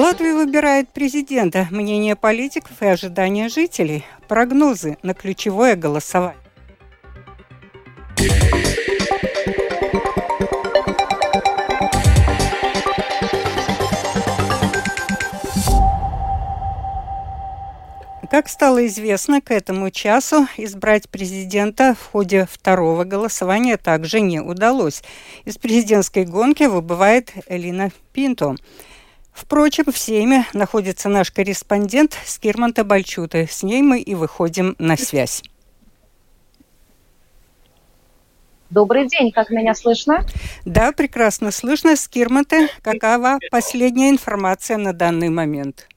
Латвия выбирает президента, мнение политиков и ожидания жителей, прогнозы на ключевое голосование. Как стало известно, к этому часу избрать президента в ходе второго голосования также не удалось. Из президентской гонки выбывает Элина Пинто. Впрочем, в Сейме находится наш корреспондент Скирманта Бальчута. С ней мы и выходим на связь. Добрый день, как меня слышно? Да, прекрасно слышно. Скирманте, какова последняя информация на данный момент?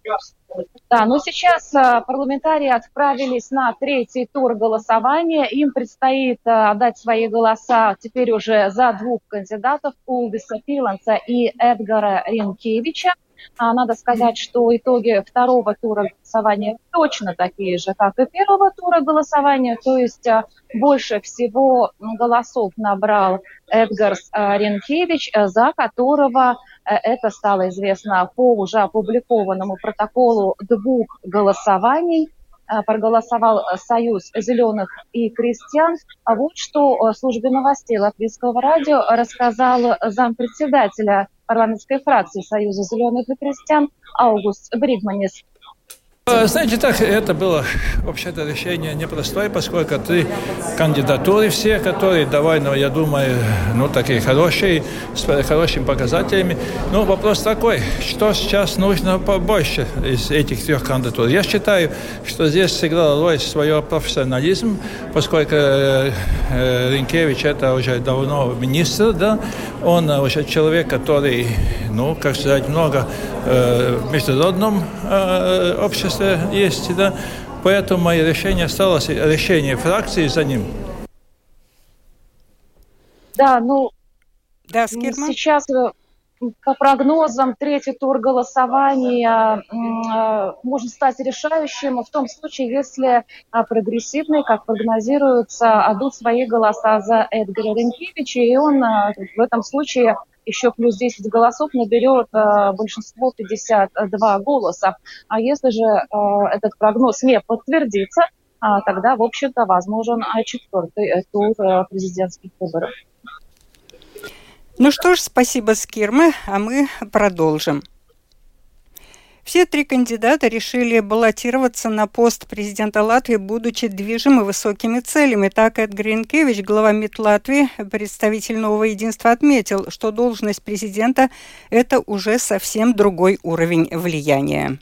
Да, но сейчас а, парламентарии отправились на третий тур голосования. Им предстоит а, отдать свои голоса теперь уже за двух кандидатов, Улдиса Филанса и Эдгара Ренкевича. А, надо сказать, что итоги второго тура голосования точно такие же, как и первого тура голосования, то есть больше всего голосов набрал Эдгарс Ренкевич, за которого Э, это стало известно по уже опубликованному протоколу двух голосований. Э, проголосовал Союз зеленых и крестьян. А вот что службе новостей Латвийского радио рассказал зампредседателя парламентской фракции Союза зеленых и крестьян Аугуст Бригманис. А, знаете, так, это было вообще-то решение непростое, поскольку три кандидатуры все, которые довольно, я думаю, ну, такие хорошие, с хорошими показателями. Ну, вопрос такой, что сейчас нужно побольше из этих трех кандидатур? Я считаю, что здесь сыграл роль свой профессионализм, поскольку э, э, Ринкевич это уже давно министр, да, он уже человек, который, ну, как сказать, много э, международном э, обществе есть, да. Поэтому мое решение осталось, решение фракции за ним. Да, ну, да, Скирма? сейчас э, по прогнозам третий тур голосования э, может стать решающим в том случае, если а, прогрессивные, как прогнозируется, отдут свои голоса за Эдгара Ренкевича, и он э, в этом случае еще плюс 10 голосов наберет э, большинство 52 голоса. А если же э, этот прогноз не подтвердится, э, тогда, в общем-то, возможен четвертый э, тур э, президентских выборов. Ну что ж, спасибо, Скирмы, а мы продолжим. Все три кандидата решили баллотироваться на пост президента Латвии, будучи движимы высокими целями. Так Эд Гринкевич, глава МИД Латвии, представитель нового единства, отметил, что должность президента – это уже совсем другой уровень влияния.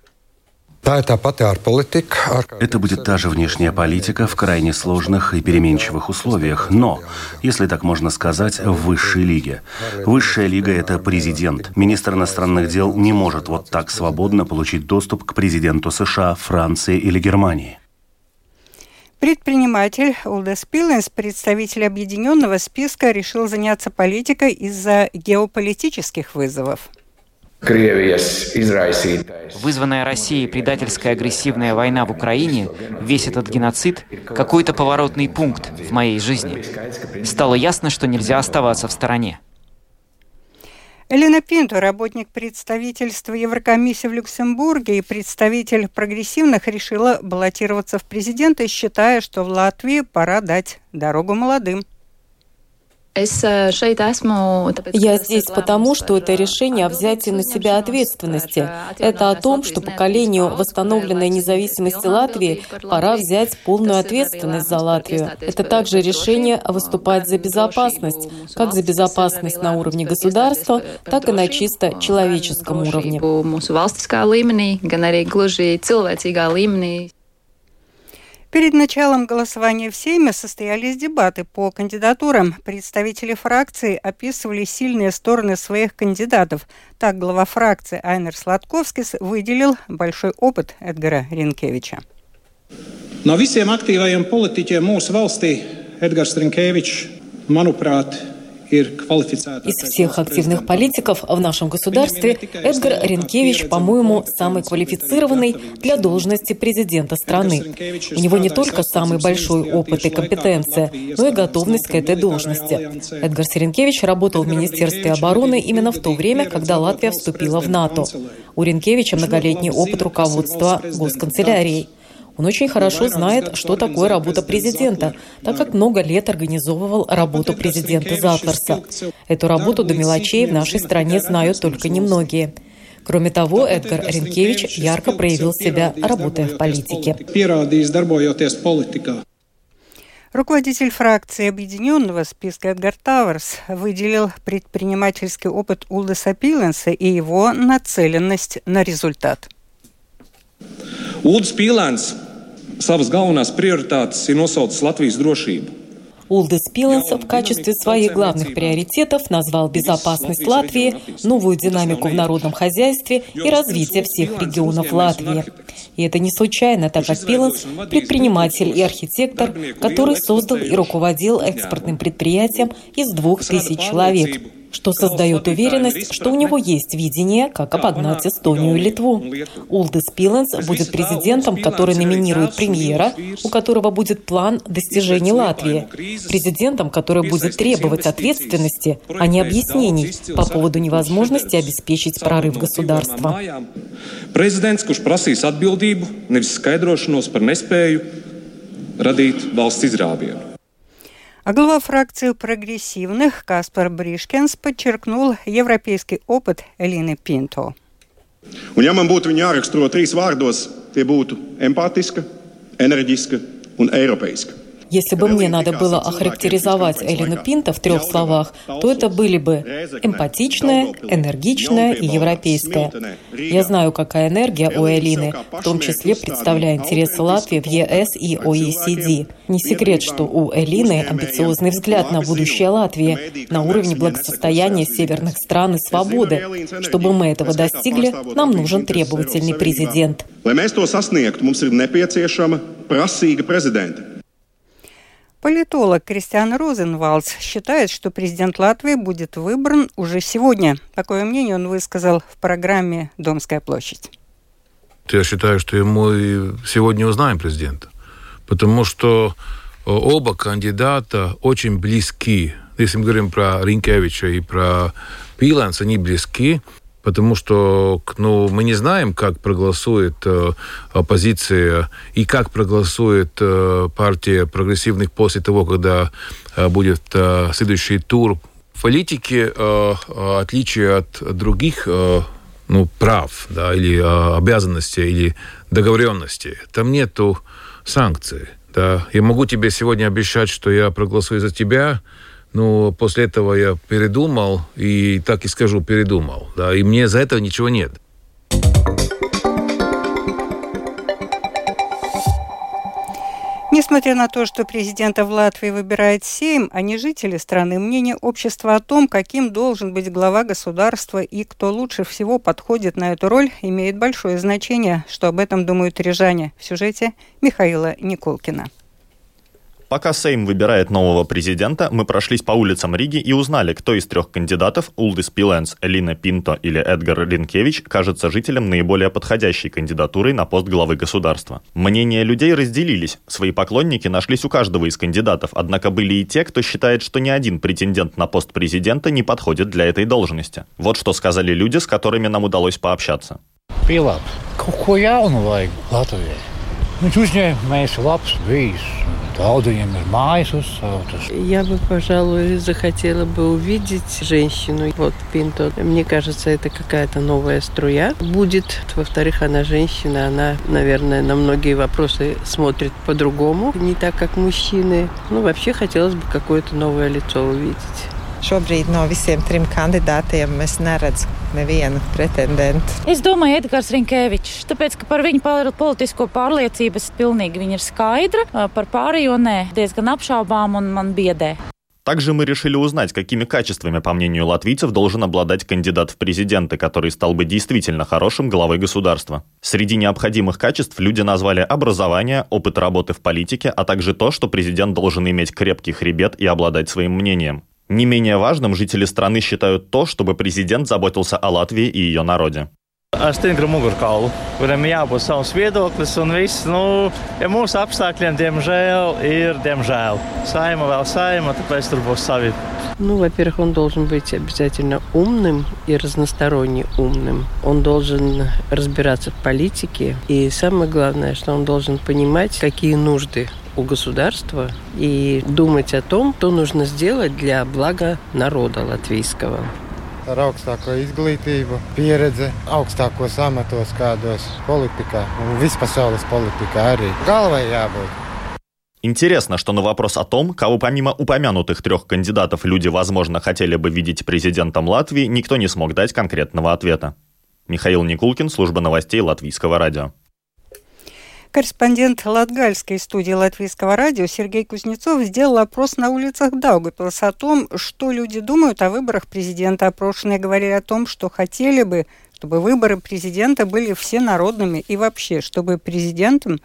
Это будет та же внешняя политика в крайне сложных и переменчивых условиях, но, если так можно сказать, в высшей лиге. Высшая лига – это президент. Министр иностранных дел не может вот так свободно получить доступ к президенту США, Франции или Германии. Предприниматель Улдес Пиленс, представитель объединенного списка, решил заняться политикой из-за геополитических вызовов. Вызванная Россией предательская агрессивная война в Украине, весь этот геноцид – какой-то поворотный пункт в моей жизни. Стало ясно, что нельзя оставаться в стороне. Элена Пинто, работник представительства Еврокомиссии в Люксембурге и представитель прогрессивных, решила баллотироваться в президенты, считая, что в Латвии пора дать дорогу молодым. Э, Я здесь потому, что это решение о взятии на себя ответственности. Это о том, что поколению восстановленной независимости Латвии пора взять полную ответственность за Латвию. Это также решение выступать за безопасность, как за безопасность на уровне государства, так и на чисто человеческом уровне. Перед началом голосования в Сейме состоялись дебаты по кандидатурам. Представители фракции описывали сильные стороны своих кандидатов. Так глава фракции Айнер Сладковский выделил большой опыт Эдгара Ринкевича. No visiem aktīvajiem politiķiem mūsu valstī Edgars Rinkēvičs, manuprāt, Из всех активных политиков в нашем государстве Эдгар Ренкевич, по-моему, самый квалифицированный для должности президента страны. У него не только самый большой опыт и компетенция, но и готовность к этой должности. Эдгар Сиренкевич работал в Министерстве обороны именно в то время, когда Латвия вступила в НАТО. У Ренкевича многолетний опыт руководства госканцелярией. Он очень хорошо знает, что такое работа президента, так как много лет организовывал работу президента Затларса. Эту работу до мелочей в нашей стране знают только немногие. Кроме того, Эдгар Ренкевич ярко проявил себя, работая в политике. Руководитель фракции Объединенного списка Эдгар Тауэрс выделил предпринимательский опыт Улдеса Пиленса и его нацеленность на результат. Улдс Пīlēns savas galvenās prioritātes ir nosaucis Latvijas drošību. Улдес Пиленс в качестве своих главных приоритетов назвал безопасность Латвии, новую динамику в народном хозяйстве и развитие всех регионов Латвии. И это не случайно, так как Пиленс – предприниматель и архитектор, который создал и руководил экспортным предприятием из двух тысяч человек – что создает уверенность, что у него есть видение, как обогнать Эстонию и Литву. Улдис Пиленс будет президентом, который номинирует премьера, у которого будет план достижений Латвии, президентом, который будет требовать ответственности, а не объяснений по поводу невозможности обеспечить прорыв государства. Nespēju radīt valsts izrāvienu. А глава фракции прогрессивных Каспар Бришкенс подчеркнул европейский опыт Элины Пинто. Un ja man būtu viņa jāraksturo trīs vārdos, tie būtu empātiska, enerģiska un eiropeiska. Если бы мне надо было охарактеризовать Элину Пинта в трех словах, то это были бы эмпатичная, энергичная и европейская. Я знаю, какая энергия у Элины, в том числе представляя интересы Латвии в ЕС и ОЕСД. Не секрет, что у Элины амбициозный взгляд на будущее Латвии, на уровне благосостояния северных стран и свободы. Чтобы мы этого достигли, нам нужен требовательный президент. Lai mēs to sasniegtu, mums ir nepieciešama prasīga prezidenta. Политолог Кристиан Розенвалдс считает, что президент Латвии будет выбран уже сегодня. Такое мнение он высказал в программе «Домская площадь». Я считаю, что мы сегодня узнаем президента, потому что э, оба кандидата очень близки. Если мы говорим про Ринкевича и про Пиланс, они близки потому что ну, мы не знаем, как проголосует э, оппозиция и как проголосует э, партия прогрессивных после того, когда э, будет э, следующий тур. В политике э, отличие от других э, ну, прав да, или э, обязанностей или договоренностей, там нету санкций. Да. Я могу тебе сегодня обещать, что я проголосую за тебя, но после этого я передумал, и так и скажу, передумал. Да, и мне за это ничего нет. Несмотря на то, что президента в Латвии выбирает Сейм, а не жители страны, мнение общества о том, каким должен быть глава государства и кто лучше всего подходит на эту роль, имеет большое значение, что об этом думают рижане в сюжете Михаила Николкина. Пока Сейм выбирает нового президента, мы прошлись по улицам Риги и узнали, кто из трех кандидатов, Улдис Пиленс, Элина Пинто или Эдгар Ринкевич, кажется жителям наиболее подходящей кандидатурой на пост главы государства. Мнения людей разделились. Свои поклонники нашлись у каждого из кандидатов, однако были и те, кто считает, что ни один претендент на пост президента не подходит для этой должности. Вот что сказали люди, с которыми нам удалось пообщаться. Пилап, какой я он Латвии? Viņš uzņēmējs labs bijis. Daudziem ir mājas uzceltas. Я бы, пожалуй, захотела бы увидеть женщину. Вот Пинто. Мне кажется, это какая-то новая струя будет. Во-вторых, она женщина, она, наверное, на многие вопросы смотрит по-другому, не так, как мужчины. Ну, вообще хотелось бы какое-то новое лицо увидеть. Šobrīd no visiem trim kandidātiem es neredzu nevienu pretendentu. Es domāju, Edgars Rinkevičs, tāpēc, ka par viņu politisko pārliecību es pilnīgi viņa ir skaidra, par pārējo nē, diezgan apšaubām un man biedē. Также мы решили узнать, какими качествами, по мнению латвийцев, должен обладать кандидат в президенты, который стал бы действительно хорошим главой государства. Среди необходимых качеств люди назвали образование, опыт работы в политике, а также то, что президент должен иметь крепкий хребет и обладать своим мнением. Не менее важным жители страны считают то, чтобы президент заботился о Латвии и ее народе. Ar stingru mugurkaulu, kuram jābūt savs viedoklis un viss. Nu, ja mūsu apstākļiem, diemžēl, ir diemžēl. Saima vēl saima, tāpēc tur būs savi. Ну, во-первых, он должен быть обязательно умным и разносторонне умным. Он должен разбираться в политике. И самое главное, что он должен понимать, какие нужды у государства и думать о том, что нужно сделать для блага народа латвийского. ar augstāko izglītību, pieredzi, augstākos amatos, kādos politikā un vispasaules politikā arī. Galvai jābūt. Интересно, что на вопрос о том, кого помимо упомянутых трех кандидатов люди, возможно, хотели бы видеть президентом Латвии, никто не смог дать конкретного ответа. Михаил Никулкин, служба новостей Латвийского радио. Корреспондент Латгальской студии Латвийского радио Сергей Кузнецов сделал опрос на улицах Даугапилса о том, что люди думают о выборах президента. Опрошенные говорили о том, что хотели бы, чтобы выборы президента были всенародными и вообще, чтобы президентом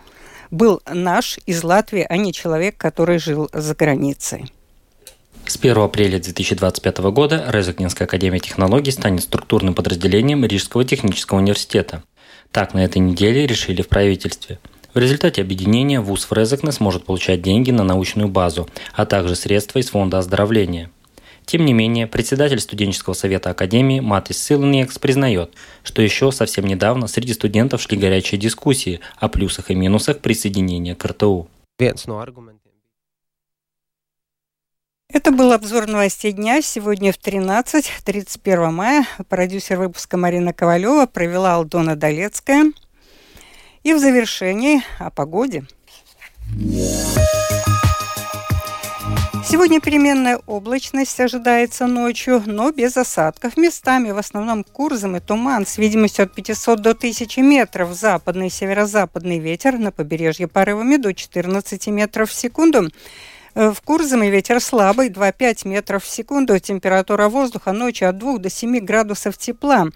был наш из Латвии, а не человек, который жил за границей. С 1 апреля 2025 года Резакнинская академия технологий станет структурным подразделением Рижского технического университета. Так на этой неделе решили в правительстве – в результате объединения ВУЗ Фрезекне сможет получать деньги на научную базу, а также средства из фонда оздоровления. Тем не менее, председатель студенческого совета Академии Матис Силнекс признает, что еще совсем недавно среди студентов шли горячие дискуссии о плюсах и минусах присоединения к РТУ. Это был обзор новостей дня. Сегодня в 13, 31 мая. Продюсер выпуска Марина Ковалева провела Алдона Долецкая. И в завершении о погоде. Сегодня переменная облачность ожидается ночью, но без осадков. Местами в основном курзом и туман с видимостью от 500 до 1000 метров. Западный и северо-западный ветер на побережье порывами до 14 метров в секунду. Э, в Курзаме ветер слабый, 2-5 метров в секунду. Температура воздуха ночью от 2 до 7 градусов тепла.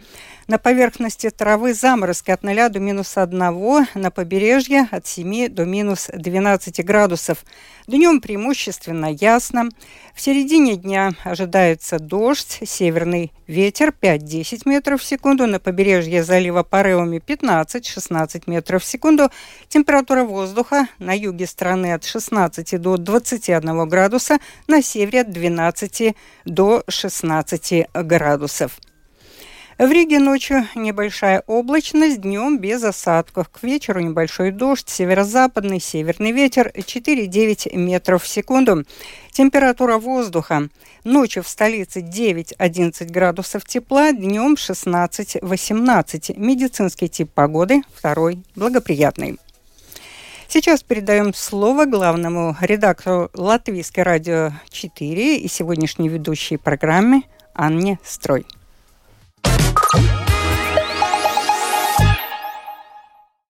На поверхности травы заморозки от 0 до минус 1, на побережье от 7 до минус 12 градусов. Днем преимущественно ясно. В середине дня ожидается дождь, северный ветер 5-10 метров в секунду, на побережье залива порывами 15-16 метров в секунду. Температура воздуха на юге страны от 16 до 21 градуса, на севере от 12 до 16 градусов. В Риге ночью небольшая облачность, днем без осадков. К вечеру небольшой дождь, северо-западный, северный ветер 4-9 метров в секунду. Температура воздуха ночью в столице 9-11 градусов тепла, днем 16-18. Медицинский тип погоды второй благоприятный. Сейчас передаем слово главному редактору Латвийской радио 4 и сегодняшней ведущей программы Анне Строй.